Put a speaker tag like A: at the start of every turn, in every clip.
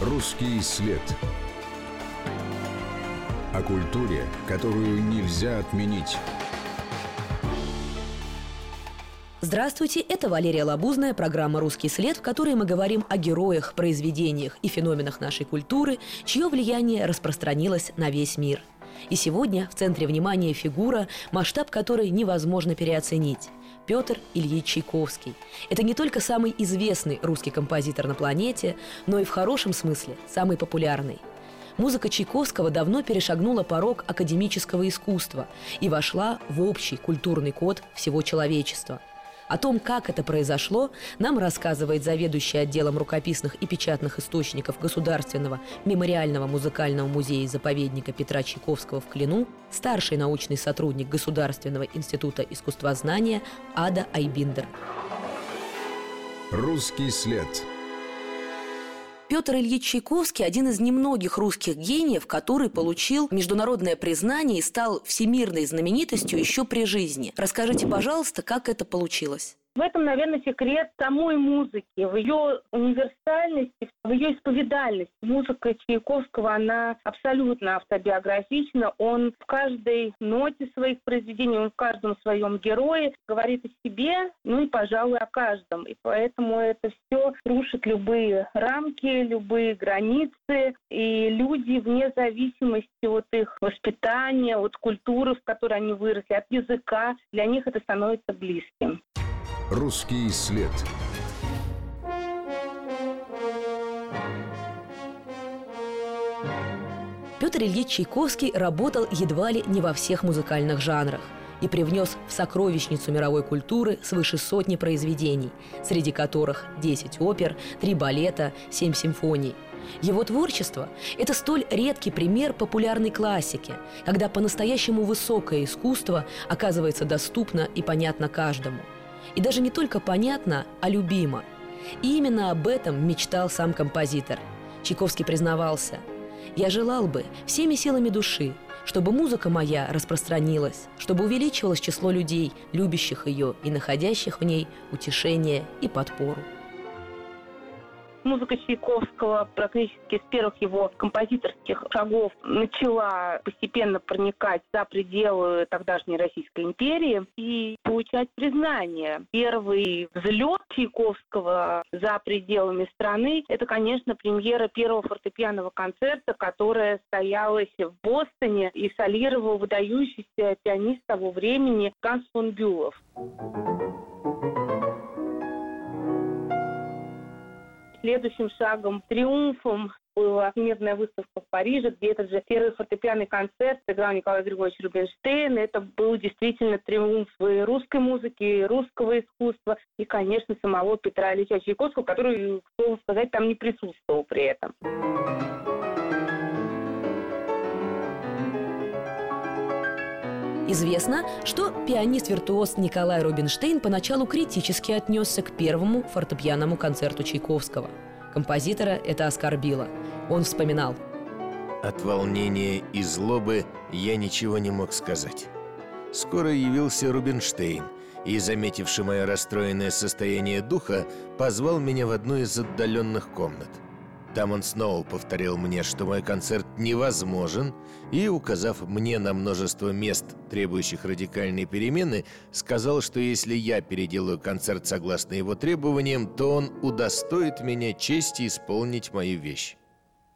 A: Русский след. О культуре, которую нельзя отменить.
B: Здравствуйте, это Валерия Лабузная, программа «Русский след», в которой мы говорим о героях, произведениях и феноменах нашей культуры, чье влияние распространилось на весь мир. И сегодня в центре внимания фигура, масштаб которой невозможно переоценить. Петр Ильич Чайковский. Это не только самый известный русский композитор на планете, но и в хорошем смысле самый популярный. Музыка Чайковского давно перешагнула порог академического искусства и вошла в общий культурный код всего человечества – о том, как это произошло, нам рассказывает заведующий отделом рукописных и печатных источников Государственного мемориального музыкального музея-заповедника Петра Чайковского в Клину, старший научный сотрудник Государственного института искусствознания Ада Айбиндер.
A: Русский след.
B: Петр Ильич Чайковский – один из немногих русских гениев, который получил международное признание и стал всемирной знаменитостью еще при жизни. Расскажите, пожалуйста, как это получилось?
C: В этом, наверное, секрет самой музыки, в ее универсальности, в ее исповедальности. Музыка Чайковского, она абсолютно автобиографична. Он в каждой ноте своих произведений, он в каждом своем герое говорит о себе, ну и, пожалуй, о каждом. И поэтому это все рушит любые рамки, любые границы. И люди, вне зависимости от их воспитания, от культуры, в которой они выросли, от языка, для них это становится близким.
A: Русский след.
B: Петр Ильич Чайковский работал едва ли не во всех музыкальных жанрах и привнес в сокровищницу мировой культуры свыше сотни произведений, среди которых 10 опер, 3 балета, 7 симфоний. Его творчество – это столь редкий пример популярной классики, когда по-настоящему высокое искусство оказывается доступно и понятно каждому – и даже не только понятно, а любимо. И именно об этом мечтал сам композитор. Чайковский признавался «Я желал бы всеми силами души, чтобы музыка моя распространилась, чтобы увеличивалось число людей, любящих ее и находящих в ней утешение и подпору».
C: Музыка Чайковского практически с первых его композиторских шагов начала постепенно проникать за пределы тогдашней Российской империи и получать признание. Первый взлет Чайковского за пределами страны – это, конечно, премьера первого фортепианного концерта, которая состоялась в Бостоне и солировал выдающийся пианист того времени Ганс фон Бюлов. Следующим шагом, триумфом была всемирная выставка в Париже, где этот же первый фортепианный концерт сыграл Николай Григорьевич Рубинштейн. Это был действительно триумф и русской музыки, и русского искусства, и, конечно, самого Петра Ильича Чайковского, который, к слову сказать, там не присутствовал при этом.
B: Известно, что пианист-виртуоз Николай Рубинштейн поначалу критически отнесся к первому фортепианному концерту Чайковского. Композитора это оскорбило. Он вспоминал.
D: От волнения и злобы я ничего не мог сказать. Скоро явился Рубинштейн и, заметивший мое расстроенное состояние духа, позвал меня в одну из отдаленных комнат – там он снова повторил мне, что мой концерт невозможен, и, указав мне на множество мест, требующих радикальной перемены, сказал, что если я переделаю концерт согласно его требованиям, то он удостоит меня чести исполнить мою вещь.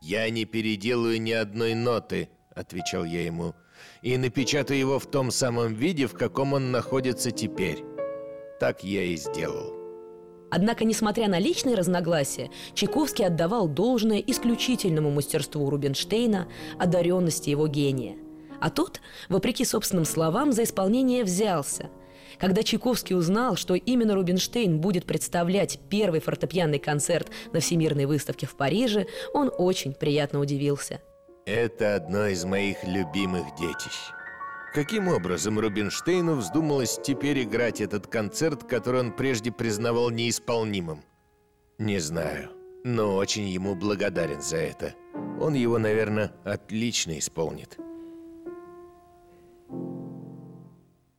D: «Я не переделаю ни одной ноты», — отвечал я ему, «и напечатаю его в том самом виде, в каком он находится теперь». Так я и сделал.
B: Однако, несмотря на личные разногласия, Чайковский отдавал должное исключительному мастерству Рубинштейна, одаренности его гения. А тот, вопреки собственным словам, за исполнение взялся. Когда Чайковский узнал, что именно Рубинштейн будет представлять первый фортепианный концерт на Всемирной выставке в Париже, он очень приятно удивился.
D: Это одно из моих любимых детищ. Каким образом Рубинштейну вздумалось теперь играть этот концерт, который он прежде признавал неисполнимым? Не знаю, но очень ему благодарен за это. Он его, наверное, отлично исполнит.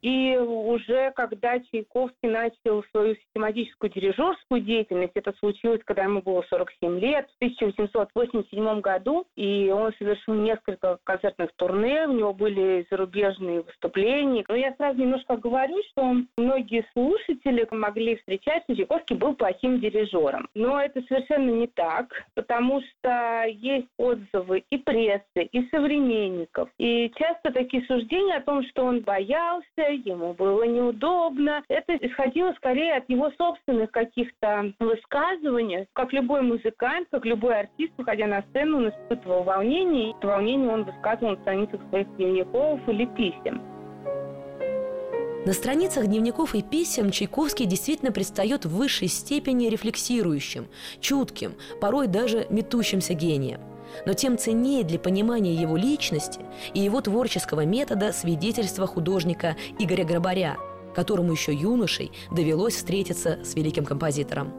C: И уже когда Чайковский начал свою систематическую дирижерскую деятельность, это случилось, когда ему было 47 лет, в 1887 году, и он совершил несколько концертных турне, у него были зарубежные выступления. Но я сразу немножко говорю, что многие слушатели могли встречать, что Чайковский был плохим дирижером. Но это совершенно не так, потому что есть отзывы и прессы, и современников. И часто такие суждения о том, что он боялся, ему было неудобно, это исходило скорее от его собственных каких-то высказываний. Как любой музыкант, как любой артист, выходя на сцену, он испытывал волнение, и это волнение он высказывал на страницах своих дневников или писем.
B: На страницах дневников и писем Чайковский действительно предстает в высшей степени рефлексирующим, чутким, порой даже метущимся гением. Но тем ценнее для понимания его личности и его творческого метода свидетельство художника Игоря Грабаря, которому еще юношей довелось встретиться с великим композитором.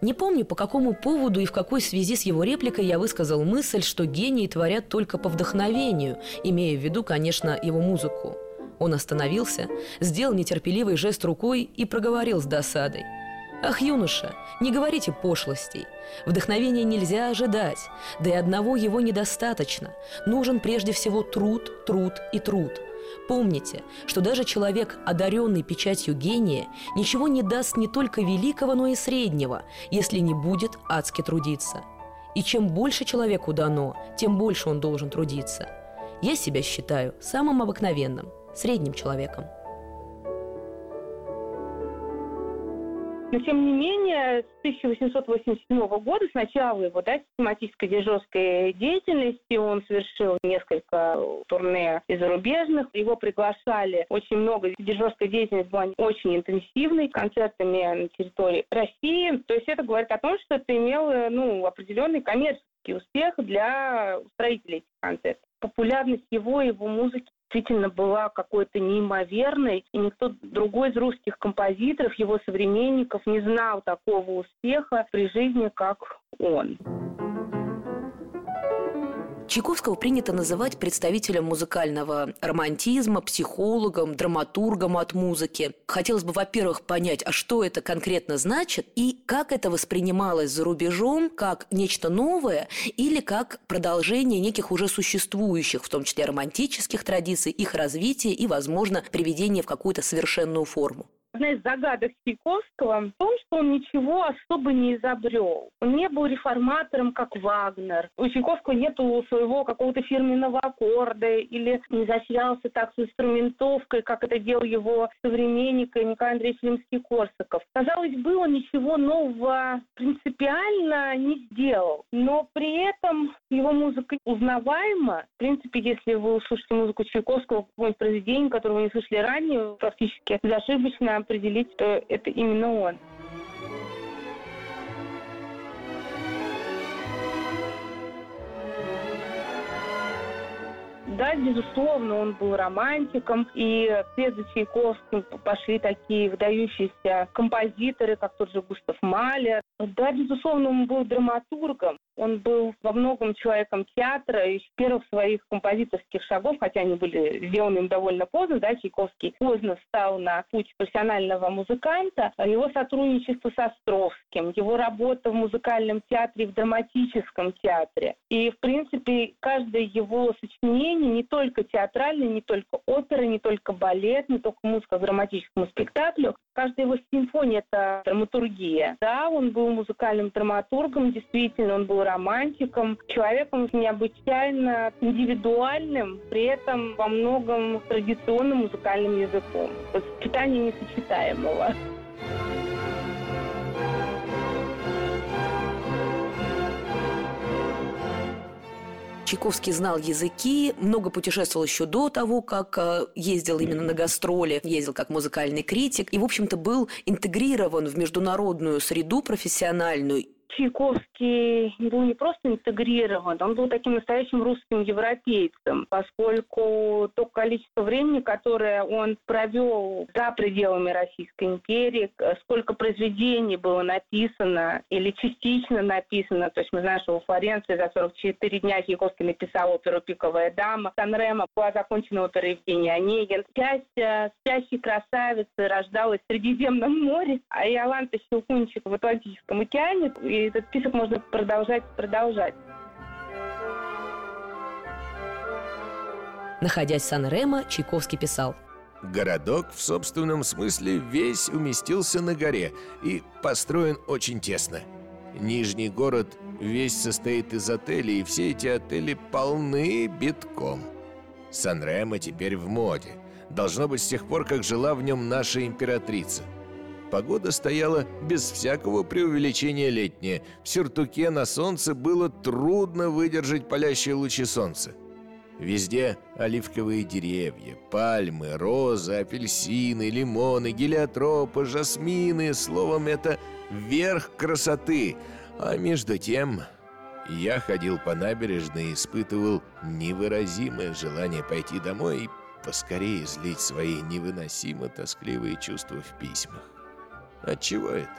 B: Не помню, по какому поводу и в какой связи с его репликой я высказал мысль, что гении творят только по вдохновению, имея в виду, конечно, его музыку. Он остановился, сделал нетерпеливый жест рукой и проговорил с досадой. «Ах, юноша, не говорите пошлостей. Вдохновения нельзя ожидать, да и одного его недостаточно. Нужен прежде всего труд, труд и труд. Помните, что даже человек, одаренный печатью гения, ничего не даст не только великого, но и среднего, если не будет адски трудиться. И чем больше человеку дано, тем больше он должен трудиться. Я себя считаю самым обыкновенным – средним человеком.
C: Но, тем не менее, с 1887 года, с начала его да, систематической дирижерской деятельности, он совершил несколько турне и зарубежных. Его приглашали очень много. Дирижерская деятельность была очень интенсивной, концертами на территории России. То есть это говорит о том, что это имело ну, определенный коммерческий успех для устроителей этих концертов популярность его, его музыки действительно была какой-то неимоверной, и никто другой из русских композиторов, его современников, не знал такого успеха при жизни, как он.
B: Чайковского принято называть представителем музыкального романтизма, психологом, драматургом от музыки. Хотелось бы, во-первых, понять, а что это конкретно значит и как это воспринималось за рубежом, как нечто новое или как продолжение неких уже существующих, в том числе романтических традиций, их развития и, возможно, приведение в какую-то совершенную форму.
C: Одна из загадок Чайковского в том, что он ничего особо не изобрел. Он не был реформатором, как Вагнер. У Чайковского нету своего какого-то фирменного аккорда или не заселялся так с инструментовкой, как это делал его современник Николай Андреевич Римский-Корсаков. Казалось бы, он ничего нового принципиально не сделал. Но при этом его музыка узнаваема. В принципе, если вы услышите музыку Чайковского, какое-нибудь произведение, которое вы не слышали ранее, практически безошибочно определить, что это именно он. Да, безусловно, он был романтиком, и вслед за Чайковским пошли такие выдающиеся композиторы, как тот же Густав Малер. Да, безусловно, он был драматургом. Он был во многом человеком театра и с первых своих композиторских шагов, хотя они были сделаны им довольно поздно, да, Чайковский поздно встал на путь профессионального музыканта. Его сотрудничество с Островским, его работа в музыкальном театре, в драматическом театре. И, в принципе, каждое его сочинение, не только театральное, не только опера, не только балет, не только музыка к драматическому спектаклю, каждая его симфония – это драматургия. Да, он был музыкальным драматургом, действительно, он был романтиком, человеком необычайно индивидуальным, при этом во многом традиционным музыкальным языком. Сочетание несочетаемого.
B: Чайковский знал языки, много путешествовал еще до того, как э, ездил именно на гастроли, ездил как музыкальный критик и, в общем-то, был интегрирован в международную среду профессиональную
C: Чайковский был не просто интегрирован, он был таким настоящим русским европейцем, поскольку то количество времени, которое он провел за пределами Российской империи, сколько произведений было написано или частично написано, то есть мы знаем, что во Флоренции за 44 дня Чайковский написал оперу «Пиковая дама», Сан-Ремо была закончена опера Евгений Онегин. Часть «Спящей красавицы» рождалась в Средиземном море, а Иоланта Щелкунчик в Атлантическом океане, и этот список можно продолжать, продолжать.
B: Находясь в Сан-Ремо, Чайковский писал
D: Городок в собственном смысле весь уместился на горе и построен очень тесно. Нижний город весь состоит из отелей, и все эти отели полны битком. Сан-Ремо теперь в моде. Должно быть с тех пор, как жила в нем наша императрица – Погода стояла без всякого преувеличения летняя. В сюртуке на солнце было трудно выдержать палящие лучи солнца. Везде оливковые деревья, пальмы, розы, апельсины, лимоны, гелиотропы, жасмины. Словом, это верх красоты. А между тем я ходил по набережной и испытывал невыразимое желание пойти домой и поскорее излить свои невыносимо тоскливые чувства в письмах. Отчего это?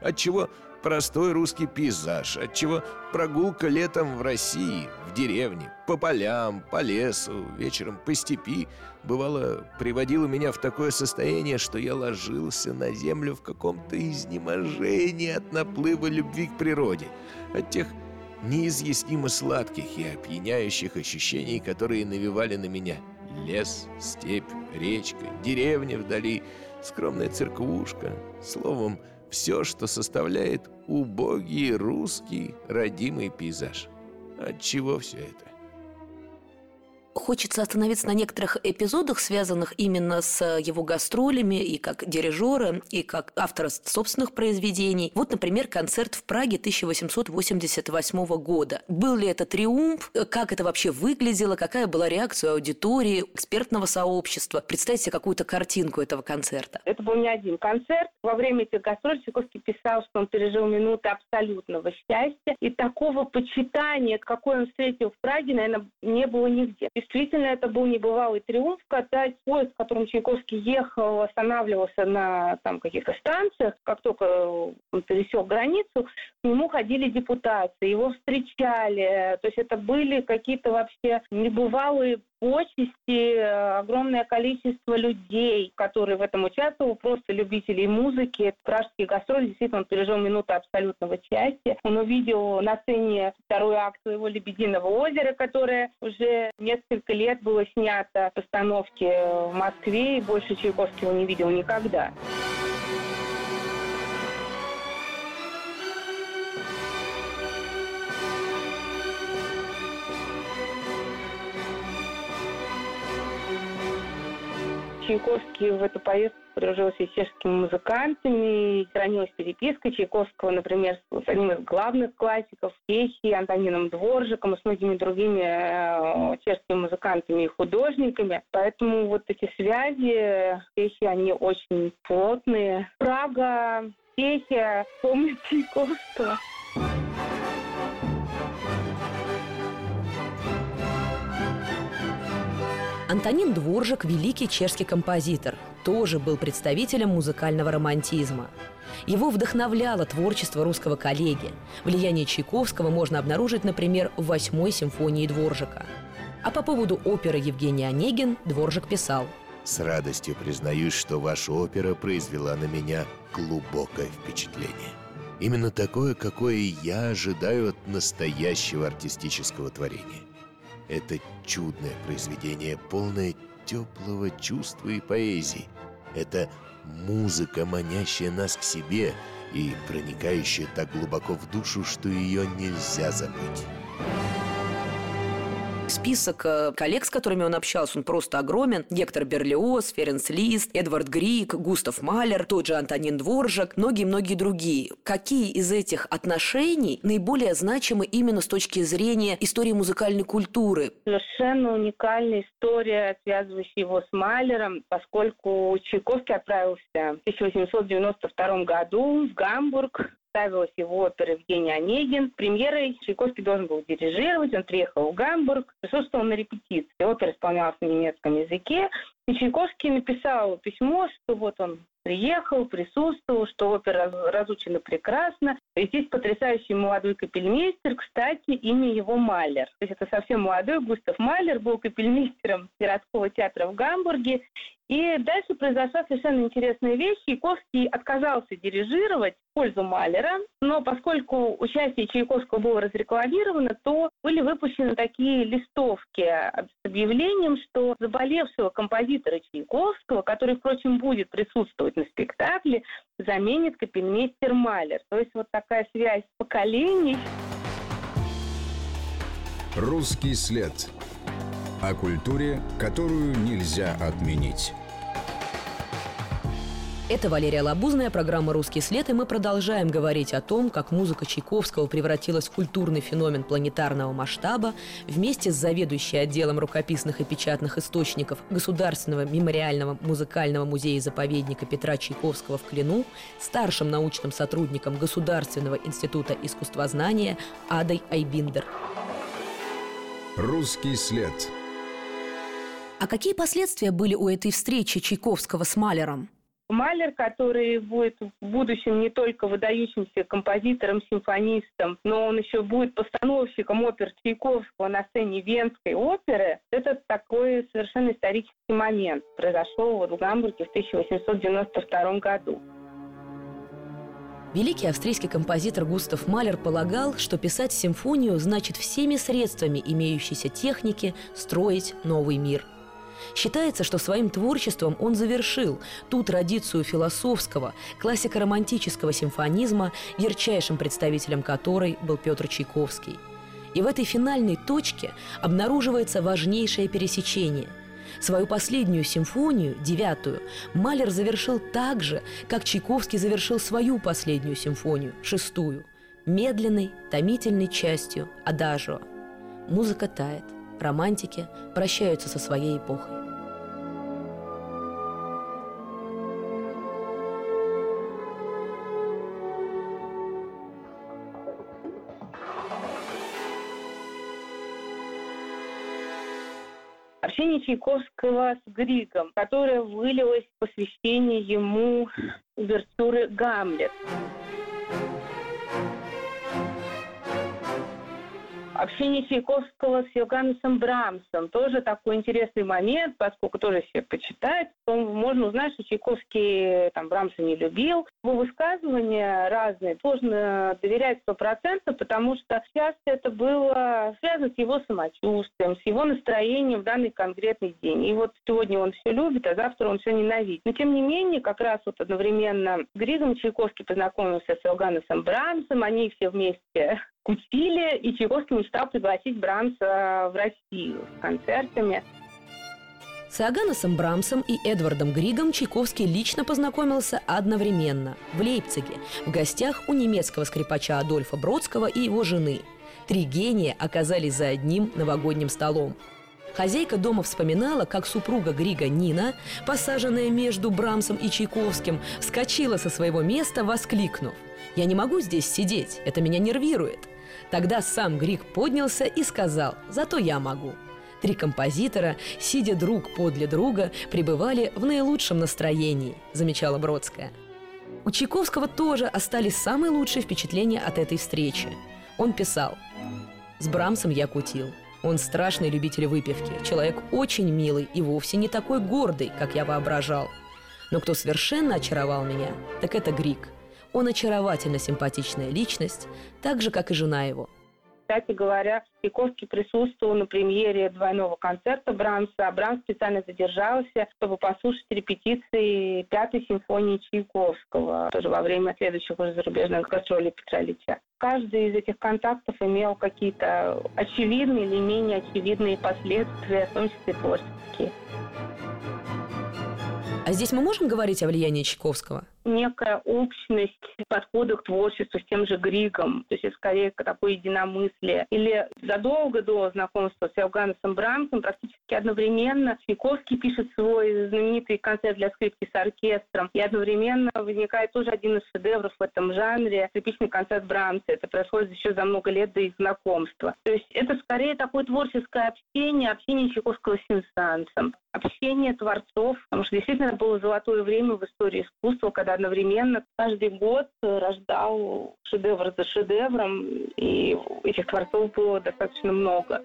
D: Отчего простой русский пейзаж? Отчего прогулка летом в России, в деревне, по полям, по лесу, вечером по степи, бывало, приводила меня в такое состояние, что я ложился на землю в каком-то изнеможении от наплыва любви к природе, от тех неизъяснимо сладких и опьяняющих ощущений, которые навевали на меня лес, степь, речка, деревня вдали — скромная церквушка, словом, все, что составляет убогий русский родимый пейзаж. От чего все это?
B: Хочется остановиться на некоторых эпизодах, связанных именно с его гастролями и как дирижера, и как автора собственных произведений. Вот, например, концерт в Праге 1888 года. Был ли это триумф? Как это вообще выглядело? Какая была реакция аудитории, экспертного сообщества? Представьте какую-то картинку этого концерта.
C: Это был не один концерт. Во время этих гастролей Чайковский писал, что он пережил минуты абсолютного счастья. И такого почитания, какое он встретил в Праге, наверное, не было нигде. Действительно, это был небывалый триумф, когда поезд, в котором Чайковский ехал, останавливался на там, каких-то станциях. Как только он пересек границу, к нему ходили депутации, его встречали. То есть это были какие-то вообще небывалые почести, огромное количество людей, которые в этом участвовали, просто любителей музыки. Пражские гастроли, действительно, он пережил минуту абсолютного счастья. Он увидел на сцене второй акт своего «Лебединого озера», которое уже несколько лет было снято в постановке в Москве, и больше Чайковский его не видел никогда. Чайковский в эту поездку подружился с чешскими музыкантами, хранилась переписка Чайковского, например, с одним из главных классиков Чехии, Антонином Дворжиком с многими другими э, чешскими музыкантами и художниками. Поэтому вот эти связи Чехии, они очень плотные. Прага, Чехия, помнит Чайковского.
B: Антонин Дворжик – великий чешский композитор, тоже был представителем музыкального романтизма. Его вдохновляло творчество русского коллеги. Влияние Чайковского можно обнаружить, например, в «Восьмой симфонии Дворжика». А по поводу оперы Евгений Онегин Дворжик писал
D: «С радостью признаюсь, что ваша опера произвела на меня глубокое впечатление. Именно такое, какое я ожидаю от настоящего артистического творения. Это чудное произведение, полное теплого чувства и поэзии. Это музыка, манящая нас к себе и проникающая так глубоко в душу, что ее нельзя забыть.
B: Список э, коллег, с которыми он общался, он просто огромен. Гектор Берлиоз, Ференс Лист, Эдвард Грик, Густав Малер, тот же Антонин Дворжак, многие-многие другие. Какие из этих отношений наиболее значимы именно с точки зрения истории музыкальной культуры?
C: Совершенно уникальная история, связывающая его с Малером, поскольку Чайковский отправился в 1892 году в Гамбург ставилась его опера «Евгений Онегин». Премьерой Чайковский должен был дирижировать. Он приехал в Гамбург, присутствовал на репетиции. Опера исполнялась на немецком языке. И Чайковский написал письмо, что вот он приехал, присутствовал, что опера разучена прекрасно. И здесь потрясающий молодой капельмейстер, кстати, имя его Малер. То есть это совсем молодой Густав Малер, был капельмейстером городского театра в Гамбурге. И дальше произошла совершенно интересная вещь. Чайковский отказался дирижировать в пользу Малера, но поскольку участие Чайковского было разрекламировано, то были выпущены такие листовки с объявлением, что заболевшего композитора Чайковского, который, впрочем, будет присутствовать на спектакле, заменит капельмейстер Малер. То есть вот такая связь поколений.
A: Русский след о культуре, которую нельзя отменить.
B: Это Валерия Лабузная, программа «Русский след», и мы продолжаем говорить о том, как музыка Чайковского превратилась в культурный феномен планетарного масштаба вместе с заведующей отделом рукописных и печатных источников Государственного мемориального музыкального музея-заповедника Петра Чайковского в Клину, старшим научным сотрудником Государственного института искусствознания Адой Айбиндер.
A: «Русский след»
B: А какие последствия были у этой встречи Чайковского с Малером?
C: Малер, который будет в будущем не только выдающимся композитором, симфонистом, но он еще будет постановщиком опер Чайковского на сцене Венской оперы, это такой совершенно исторический момент. Произошел в Гамбурге в 1892 году.
B: Великий австрийский композитор Густав Малер полагал, что писать симфонию значит всеми средствами имеющейся техники строить новый мир – Считается, что своим творчеством он завершил ту традицию философского, классико-романтического симфонизма, ярчайшим представителем которой был Петр Чайковский. И в этой финальной точке обнаруживается важнейшее пересечение – Свою последнюю симфонию, девятую, Малер завершил так же, как Чайковский завершил свою последнюю симфонию, шестую, медленной, томительной частью адажио. Музыка тает, романтики прощаются со своей эпохой.
C: Общение Чайковского с Григом, которое вылилось в посвящение ему увертюры «Гамлет». Общение Чайковского с Йоганнесом Брамсом. Тоже такой интересный момент, поскольку тоже все почитать. Можно узнать, что Чайковский там, Брамса не любил. Его высказывания разные. Сложно доверять сто процентов, потому что часто это было связано с его самочувствием, с его настроением в данный конкретный день. И вот сегодня он все любит, а завтра он все ненавидит. Но тем не менее, как раз вот одновременно с Григом Чайковский познакомился с Йоганнесом Брамсом. Они все вместе кутили, и Чайковский мечтал пригласить Брамса в Россию с концертами.
B: С Иоганнесом Брамсом и Эдвардом Григом Чайковский лично познакомился одновременно в Лейпциге, в гостях у немецкого скрипача Адольфа Бродского и его жены. Три гения оказались за одним новогодним столом. Хозяйка дома вспоминала, как супруга Грига Нина, посаженная между Брамсом и Чайковским, вскочила со своего места, воскликнув «Я не могу здесь сидеть, это меня нервирует». Тогда сам Грик поднялся и сказал «Зато я могу». Три композитора, сидя друг подле друга, пребывали в наилучшем настроении, замечала Бродская. У Чайковского тоже остались самые лучшие впечатления от этой встречи. Он писал «С Брамсом я кутил. Он страшный любитель выпивки, человек очень милый и вовсе не такой гордый, как я воображал. Но кто совершенно очаровал меня, так это Грик. Он очаровательно симпатичная личность, так же, как и жена его.
C: Кстати говоря, Чайковский присутствовал на премьере двойного концерта Брамса, а Брамс специально задержался, чтобы послушать репетиции пятой симфонии Чайковского, тоже во время следующих уже зарубежных гастролей Петра Ильича. Каждый из этих контактов имел какие-то очевидные или менее очевидные последствия, в том числе творческие.
B: А здесь мы можем говорить о влиянии Чайковского?
C: Некая общность подхода к творчеству с тем же Григом, то есть это скорее такое единомыслие. Или задолго до знакомства с Иоганнесом Брамсом практически одновременно Чайковский пишет свой знаменитый концерт для скрипки с оркестром, и одновременно возникает тоже один из шедевров в этом жанре, скрипичный концерт Брамса. Это происходит еще за много лет до их знакомства. То есть это скорее такое творческое общение, общение Чайковского с сенсансом, общение творцов, потому что действительно было золотое время в истории искусства, когда одновременно каждый год рождал шедевр за шедевром, и этих творцов было достаточно много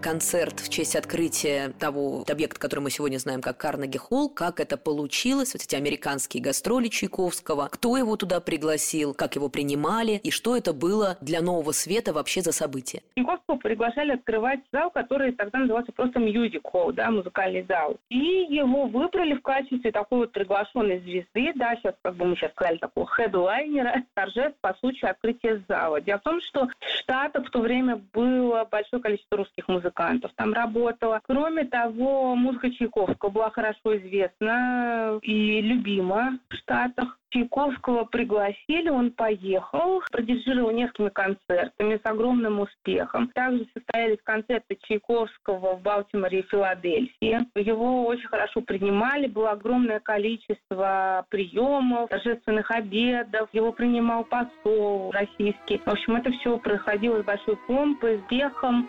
B: концерт в честь открытия того объекта, который мы сегодня знаем как Карнеги Холл, как это получилось, вот эти американские гастроли Чайковского, кто его туда пригласил, как его принимали и что это было для Нового Света вообще за событие.
C: Чайковского приглашали открывать зал, который тогда назывался просто Music Hall, да, музыкальный зал. И его выбрали в качестве такой вот приглашенной звезды, да, сейчас, как бы мы сейчас сказали, такого хедлайнера, торжеств по случаю открытия зала. Дело в том, что в Штатах в то время было большое количество русских музыкантов, музыкантов там работало. Кроме того, музыка Чайковского была хорошо известна и любима в Штатах. Чайковского пригласили, он поехал, продирижировал несколькими концертами с огромным успехом. Также состоялись концерты Чайковского в Балтиморе и Филадельфии. Его очень хорошо принимали, было огромное количество приемов, торжественных обедов. Его принимал посол российский. В общем, это все происходило с большой помпой, успехом.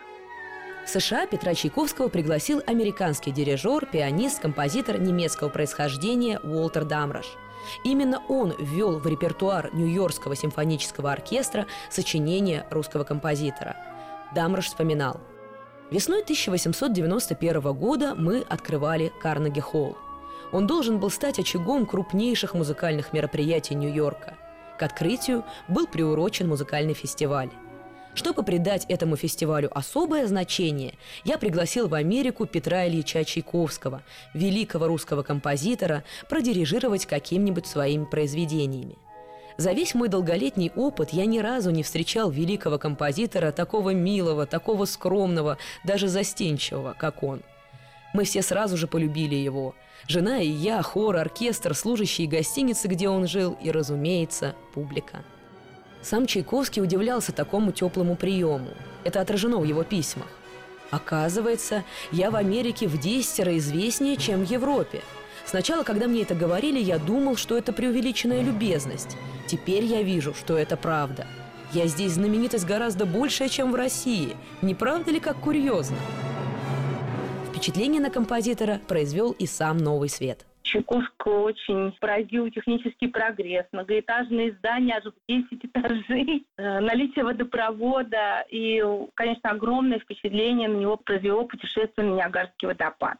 B: В США Петра Чайковского пригласил американский дирижер, пианист, композитор немецкого происхождения Уолтер Дамрош. Именно он ввел в репертуар Нью-Йоркского симфонического оркестра сочинение русского композитора. Дамрош вспоминал. Весной 1891 года мы открывали Карнеги-холл. Он должен был стать очагом крупнейших музыкальных мероприятий Нью-Йорка. К открытию был приурочен музыкальный фестиваль. Чтобы придать этому фестивалю особое значение, я пригласил в Америку Петра Ильича Чайковского, великого русского композитора, продирижировать каким-нибудь своими произведениями. За весь мой долголетний опыт я ни разу не встречал великого композитора такого милого, такого скромного, даже застенчивого, как он. Мы все сразу же полюбили его. Жена и я, хор, оркестр, служащие гостиницы, где он жил, и, разумеется, публика. Сам Чайковский удивлялся такому теплому приему. Это отражено в его письмах. Оказывается, я в Америке в десятеро известнее, чем в Европе. Сначала, когда мне это говорили, я думал, что это преувеличенная любезность. Теперь я вижу, что это правда. Я здесь знаменитость гораздо большая, чем в России. Не правда ли, как курьезно? Впечатление на композитора произвел и сам «Новый свет».
C: Чайковского очень поразил технический прогресс. Многоэтажные здания аж в 10 этажей, э, наличие водопровода и, конечно, огромное впечатление на него произвело путешествие на Ниагарский водопад.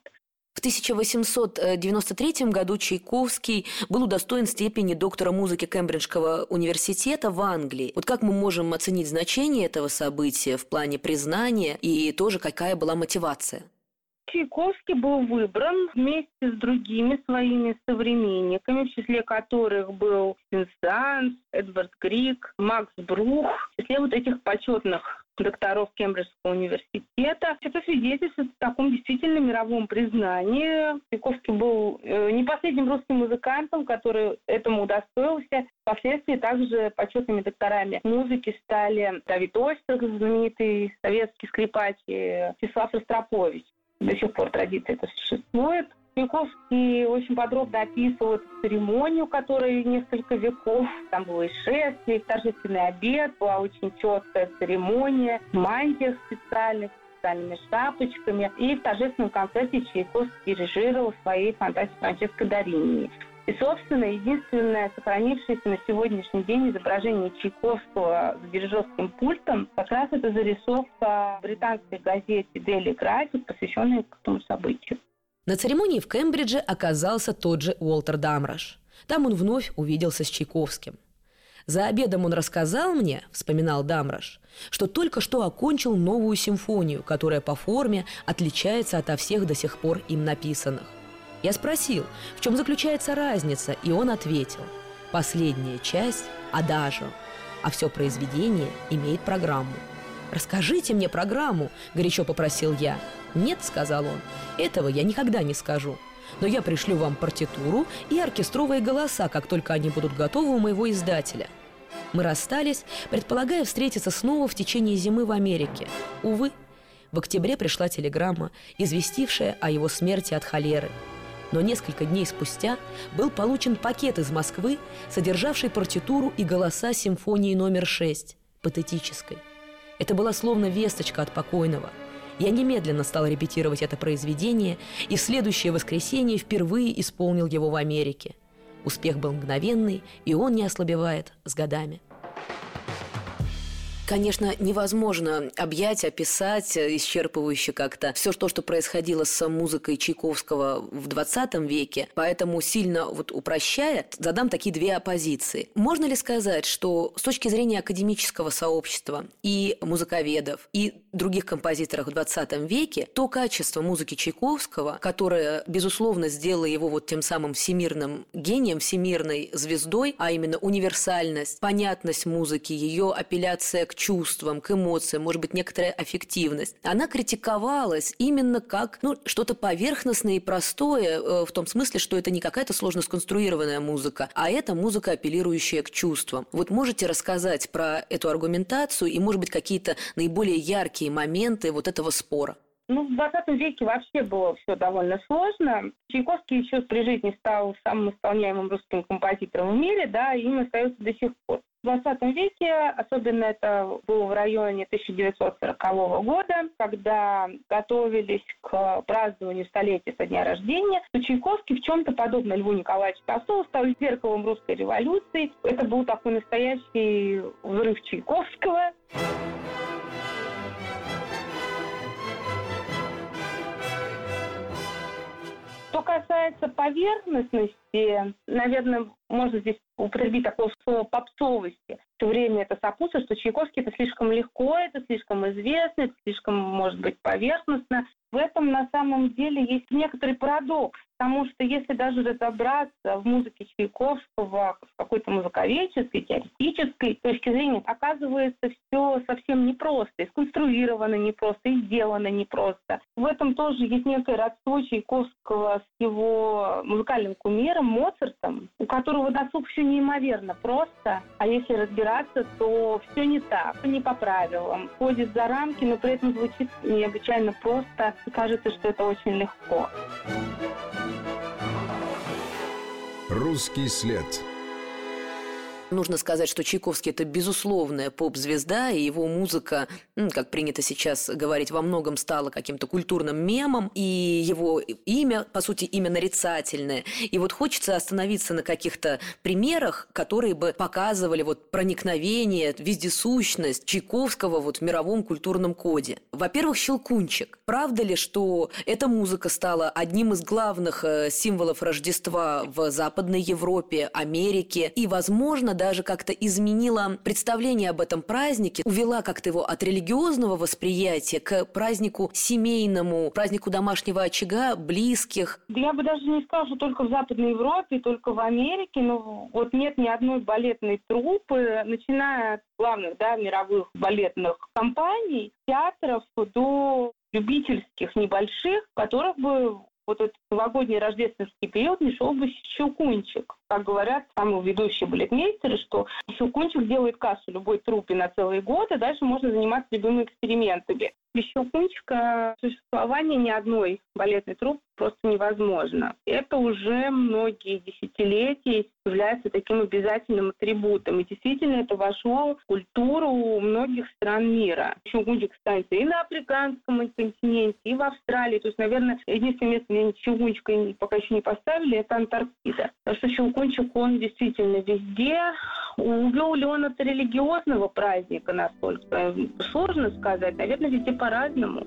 B: В 1893 году Чайковский был удостоен степени доктора музыки Кембриджского университета в Англии. Вот как мы можем оценить значение этого события в плане признания и тоже какая была мотивация?
C: Чайковский был выбран вместе с другими своими современниками, в числе которых был Сенсанс, Эдвард Грик, Макс Брух, в числе вот этих почетных докторов Кембриджского университета. Это свидетельствует о таком действительно мировом признании. Чайковский был э, не последним русским музыкантом, который этому удостоился. Впоследствии также почетными докторами музыки стали Давид Остров, знаменитый советский скрипач, и Всеслав Ростропович до сих пор традиция это существует. Чайковский очень подробно описывал эту церемонию, которая несколько веков. Там было и шествие, и торжественный обед, была очень четкая церемония, мантиях специальных, специальными шапочками. И в торжественном концерте Чайковский дирижировал своей фантазии Франческо Дарини. И, собственно, единственное сохранившееся на сегодняшний день изображение Чайковского с дирижерским пультом как раз это зарисовка британской газете Daily Graphic, посвященная этому событию.
B: На церемонии в Кембридже оказался тот же Уолтер Дамраш. Там он вновь увиделся с Чайковским. За обедом он рассказал мне, вспоминал Дамраш, что только что окончил новую симфонию, которая по форме отличается от всех до сих пор им написанных. Я спросил, в чем заключается разница, и он ответил. Последняя часть – адажо, а все произведение имеет программу. «Расскажите мне программу», – горячо попросил я. «Нет», – сказал он, – «этого я никогда не скажу. но я пришлю вам партитуру и оркестровые голоса, как только они будут готовы у моего издателя. Мы расстались, предполагая встретиться снова в течение зимы в Америке. Увы, в октябре пришла телеграмма, известившая о его смерти от холеры. Но несколько дней спустя был получен пакет из Москвы, содержавший партитуру и голоса симфонии номер 6, патетической. Это была словно весточка от покойного. Я немедленно стал репетировать это произведение и в следующее воскресенье впервые исполнил его в Америке. Успех был мгновенный, и он не ослабевает с годами. Конечно, невозможно объять, описать исчерпывающе как-то все то, что происходило с музыкой Чайковского в 20 веке. Поэтому, сильно вот упрощая, задам такие две оппозиции. Можно ли сказать, что с точки зрения академического сообщества и музыковедов, и других композиторов в 20 веке, то качество музыки Чайковского, которое, безусловно, сделало его вот тем самым всемирным гением, всемирной звездой, а именно универсальность, понятность музыки, ее апелляция к чувствам, к эмоциям, может быть, некоторая аффективность. Она критиковалась именно как ну, что-то поверхностное и простое, э, в том смысле, что это не какая-то сложно сконструированная музыка, а это музыка, апеллирующая к чувствам. Вот можете рассказать про эту аргументацию и, может быть, какие-то наиболее яркие моменты вот этого спора?
C: Ну, в 20 веке вообще было все довольно сложно. Чайковский еще при жизни стал самым исполняемым русским композитором в мире, да, и им остается до сих пор. В 20 веке, особенно это было в районе 1940 года, когда готовились к празднованию столетия со дня рождения, то Чайковский в чем-то подобно Льву Николаевичу Толстому стал зеркалом русской революции. Это был такой настоящий взрыв Чайковского. Что касается поверхностности, наверное, можно здесь употребить такое слово попсовости. Все время это сопутствует, что Чайковский это слишком легко, это слишком известно, это слишком, может быть, поверхностно. В этом на самом деле есть некоторый парадокс, потому что если даже разобраться в музыке Чайковского с какой-то музыковедческой, теоретической точки зрения, оказывается все совсем непросто, и сконструировано непросто, и сделано непросто. В этом тоже есть некое родство Чайковского с его музыкальным кумиром Моцартом, у которого досуг все неимоверно просто, а если разбираться, то все не так, не по правилам, ходит за рамки, но при этом звучит необычайно просто и кажется, что это очень легко.
A: Русский след.
B: Нужно сказать, что Чайковский – это безусловная поп-звезда, и его музыка, как принято сейчас говорить, во многом стала каким-то культурным мемом, и его имя, по сути, имя нарицательное. И вот хочется остановиться на каких-то примерах, которые бы показывали вот проникновение, вездесущность Чайковского вот в мировом культурном коде. Во-первых, «Щелкунчик». Правда ли, что эта музыка стала одним из главных э, символов Рождества в Западной Европе, Америке, и, возможно, даже как-то изменила представление об этом празднике, увела как-то его от религиозного восприятия к празднику семейному, празднику домашнего очага, близких.
C: Я бы даже не сказала, что только в Западной Европе, только в Америке, но вот нет ни одной балетной труппы, начиная от главных да, мировых балетных компаний, театров до любительских небольших, которых бы вот этот новогодний рождественский период не шел бы щелкунчик. Как говорят самые ведущие балетмейстеры, что щелкунчик делает кассу любой трупе на целый год, и дальше можно заниматься любыми экспериментами. Без щелкунчика существование ни одной балетной труппы просто невозможно. Это уже многие десятилетия является таким обязательным атрибутом. И действительно это вошло в культуру многих стран мира. Щелкунчик станется и на африканском континенте, и в Австралии. То есть, наверное, единственное место, где щелкунчика пока еще не поставили, это Антарктида. Потому что щелкунчик, он действительно везде. Увел ли он от религиозного праздника настолько? Сложно сказать. Наверное, везде по-разному.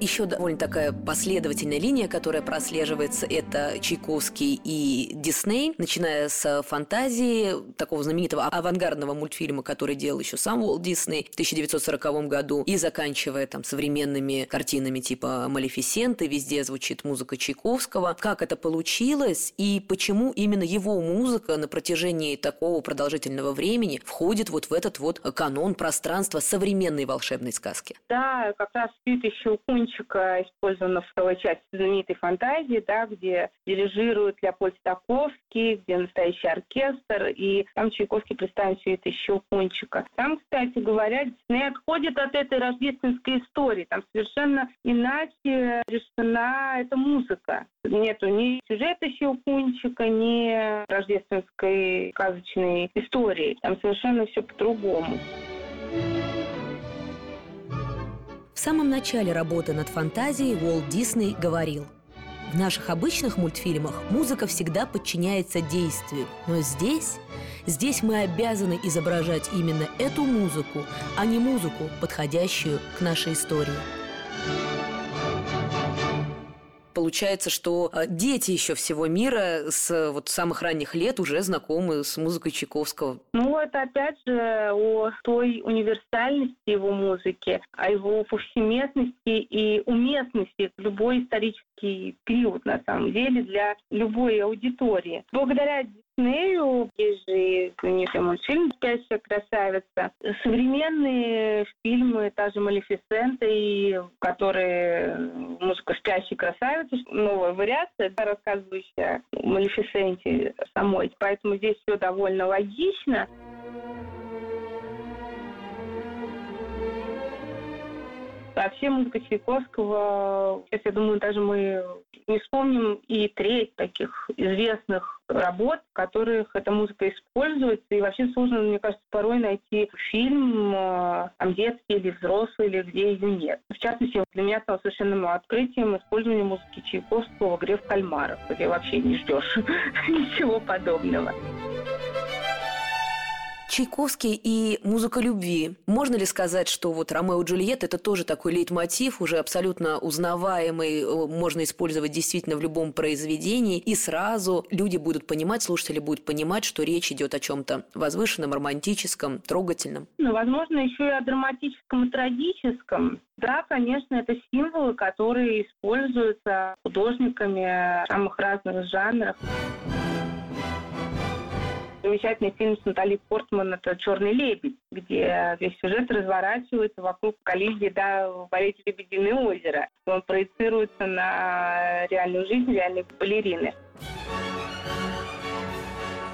B: Еще довольно такая последовательная линия, которая прослеживается, это Чайковский и Дисней, начиная с фантазии, такого знаменитого авангардного мультфильма, который делал еще сам Уолт Дисней в 1940 году, и заканчивая там современными картинами типа «Малефисенты», везде звучит музыка Чайковского. Как это получилось и почему именно его музыка на протяжении такого продолжительного времени входит вот в этот вот канон пространства современной волшебной сказки?
C: Да, как раз спит еще Кунчика использована второй части знаменитой фантазии, да, где дирижирует Леопольд Стаковский, где настоящий оркестр, и там Чайковский представит все это еще Кунчика. Там, кстати говоря, Дисней отходит от этой рождественской истории. Там совершенно иначе решена эта музыка. Нету ни сюжета Щелкунчика, ни рождественской сказочной истории. Там совершенно все по-другому.
B: В самом начале работы над фантазией Уолт Дисней говорил в наших обычных мультфильмах музыка всегда подчиняется действию, но здесь, здесь мы обязаны изображать именно эту музыку, а не музыку, подходящую к нашей истории. Получается, что а, дети еще всего мира с вот самых ранних лет уже знакомы с музыкой Чайковского.
C: Ну, это опять же о той универсальности его музыки, о его повсеместности и уместности в любой исторический период, на самом деле, для любой аудитории. Благодаря Диснею, есть же знаменитый мультфильм «Спящая красавица». Современные фильмы, та же «Малефисента», и которые музыка «Спящей красавицы», новая вариация, рассказывающая о Малефисенте самой. Поэтому здесь все довольно логично. Вообще музыка Чайковского, сейчас, я думаю, даже мы не вспомним и треть таких известных работ, в которых эта музыка используется. И вообще сложно, мне кажется, порой найти фильм э, там, детский или взрослый, или где ее нет. В частности, для меня стало совершенным открытием использование музыки Чайковского в игре в кальмарах, где вообще не ждешь ничего подобного.
B: Чайковский и музыка любви. Можно ли сказать, что вот Ромео и Джульетта – это тоже такой лейтмотив, уже абсолютно узнаваемый, э, можно использовать действительно в любом произведении, и сразу люди будут понимать, слушатели будут понимать, что речь идет о чем-то возвышенном, романтическом, трогательном?
C: Ну, возможно, еще и о драматическом и трагическом. Да, конечно, это символы, которые используются художниками самых разных жанрах замечательный фильм с Натали Портман «Это «Черный лебедь», где весь сюжет разворачивается вокруг коллизии да, в балете «Лебединое озеро». Он проецируется на реальную жизнь реальной балерины.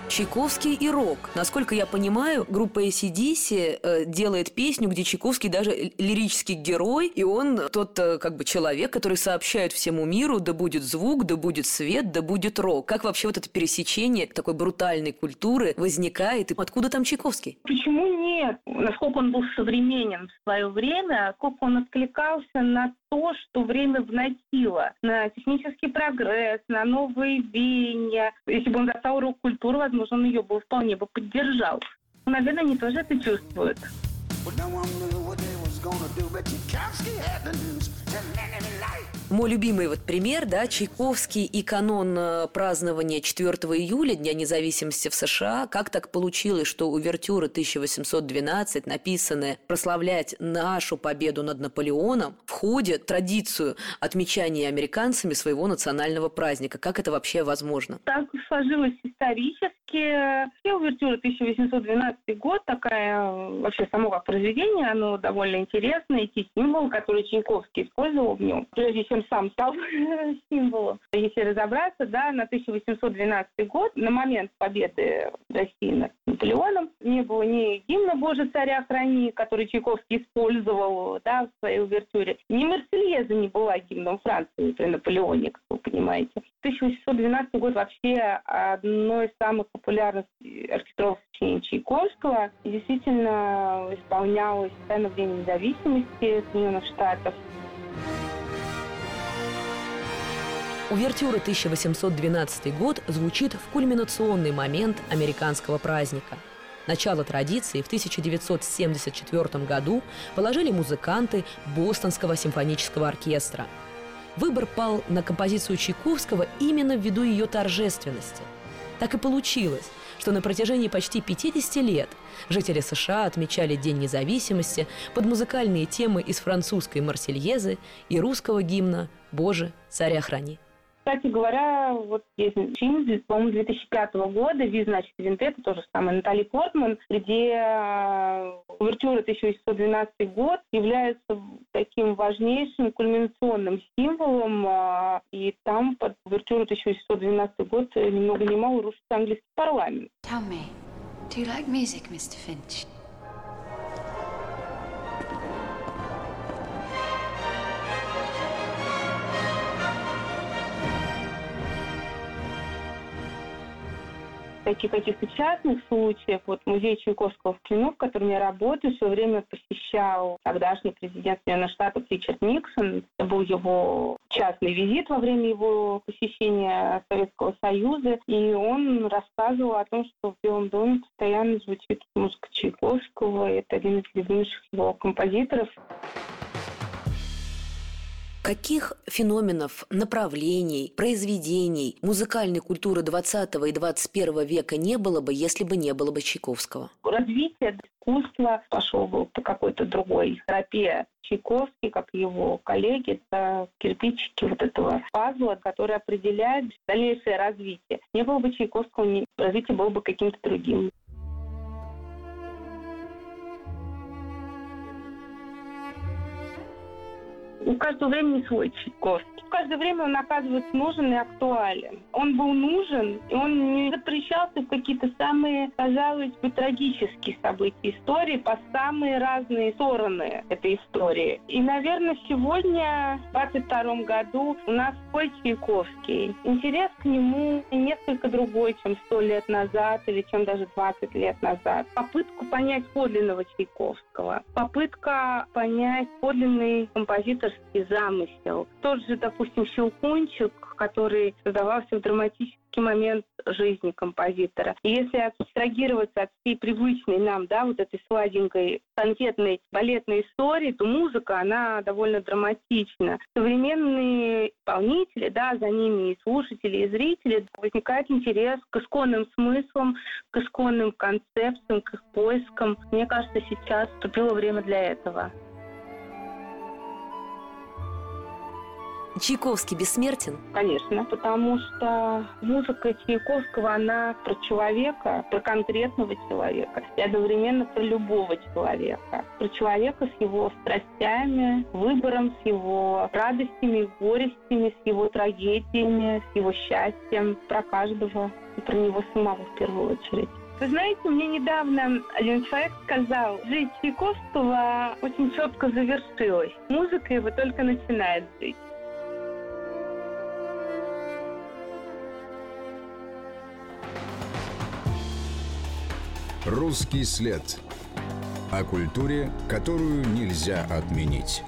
B: Чайковский и рок. Насколько я понимаю, группа ACDC э, делает песню, где Чайковский даже лирический герой, и он тот э, как бы человек, который сообщает всему миру, да будет звук, да будет свет, да будет рок. Как вообще вот это пересечение такой брутальной культуры возникает, и откуда там Чайковский?
C: Почему нет? Насколько он был современен в свое время, сколько он откликался на то, что время вносило, на технический прогресс, на новые веяния. Если бы он застал рок-культуру, возможно, он ее бы вполне бы поддержал. Наверное, они тоже это чувствуют.
B: Мой любимый вот пример, да, Чайковский и канон э, празднования 4 июля, Дня независимости в США. Как так получилось, что увертюра 1812, написанная прославлять нашу победу над Наполеоном, входит в традицию отмечания американцами своего национального праздника? Как это вообще возможно?
C: Так сложилось исторически. Все увертюры 1812 год, такая вообще само как произведение, оно довольно интересное, и те символы, которые Чайковский использовал в нем. Прежде чем сам стал символом. Если разобраться, да, на 1812 год, на момент победы России над Наполеоном, не было ни гимна «Боже, царя храни», который Чайковский использовал да, в своей увертюре, ни Марсельеза не была гимном Франции при Наполеоне, как вы понимаете. 1812 год вообще одно из самых популярных оркестровых сочинений Чайковского. И действительно исполнялось да, на время независимости Соединенных Штатов.
B: Увертюра 1812 год звучит в кульминационный момент американского праздника. Начало традиции в 1974 году положили музыканты Бостонского симфонического оркестра. Выбор пал на композицию Чайковского именно ввиду ее торжественности. Так и получилось, что на протяжении почти 50 лет жители США отмечали День независимости под музыкальные темы из французской «Марсельезы» и русского гимна «Боже, царя храни».
C: Кстати говоря, вот есть фильм, по-моему, 2005 года «Ви, значит, Винтета», тоже самое, Натали Портман, где э, увертюра 1812 год является таким важнейшим кульминационным символом, э, и там под увертюру 1812 год ни много ни мало рушится английский парламент. Tell me, do you like music, Mr. Finch? Таких каких-то частных случаев, вот музей Чайковского в Клину, в котором я работаю, все время посещал тогдашний президент Соединенных Штатов Ричард Никсон. Это был его частный визит во время его посещения Советского Союза, и он рассказывал о том, что в Белом доме постоянно звучит музыка Чайковского, это один из любимейших его композиторов.
B: Каких феноменов, направлений, произведений музыкальной культуры 20 и 21 века не было бы, если бы не было бы Чайковского?
C: Развитие искусства пошел бы по какой-то другой тропе. Чайковский, как его коллеги, это кирпичики вот этого пазла, который определяет дальнейшее развитие. Не было бы Чайковского, развитие было бы каким-то другим. У каждого времени свой Чайковский. В каждое время он оказывается нужен и актуален. Он был нужен, и он не запрещался в какие-то самые, казалось бы, трагические события истории по самые разные стороны этой истории. И, наверное, сегодня, в 22 году, у нас свой Чайковский. Интерес к нему несколько другой, чем сто лет назад или чем даже 20 лет назад. Попытку понять подлинного Чайковского, попытка понять подлинный композитор творческий замысел. Тот же, допустим, «Щелкунчик», который создавался в драматический момент жизни композитора. И если абстрагироваться от всей привычной нам, да, вот этой сладенькой, конфетной балетной истории, то музыка, она довольно драматична. Современные исполнители, да, за ними и слушатели, и зрители, возникает интерес к исконным смыслам, к исконным концепциям, к их поискам. Мне кажется, сейчас вступило время для этого.
B: Чайковский бессмертен?
C: Конечно, потому что музыка Чайковского, она про человека, про конкретного человека, и одновременно про любого человека. Про человека с его страстями, выбором, с его радостями, горестями, с его трагедиями, с его счастьем. Про каждого и про него самого в первую очередь. Вы знаете, мне недавно один человек сказал, жизнь Чайковского очень четко завершилась. Музыка его только начинает жить.
A: Русский след. О культуре, которую нельзя отменить.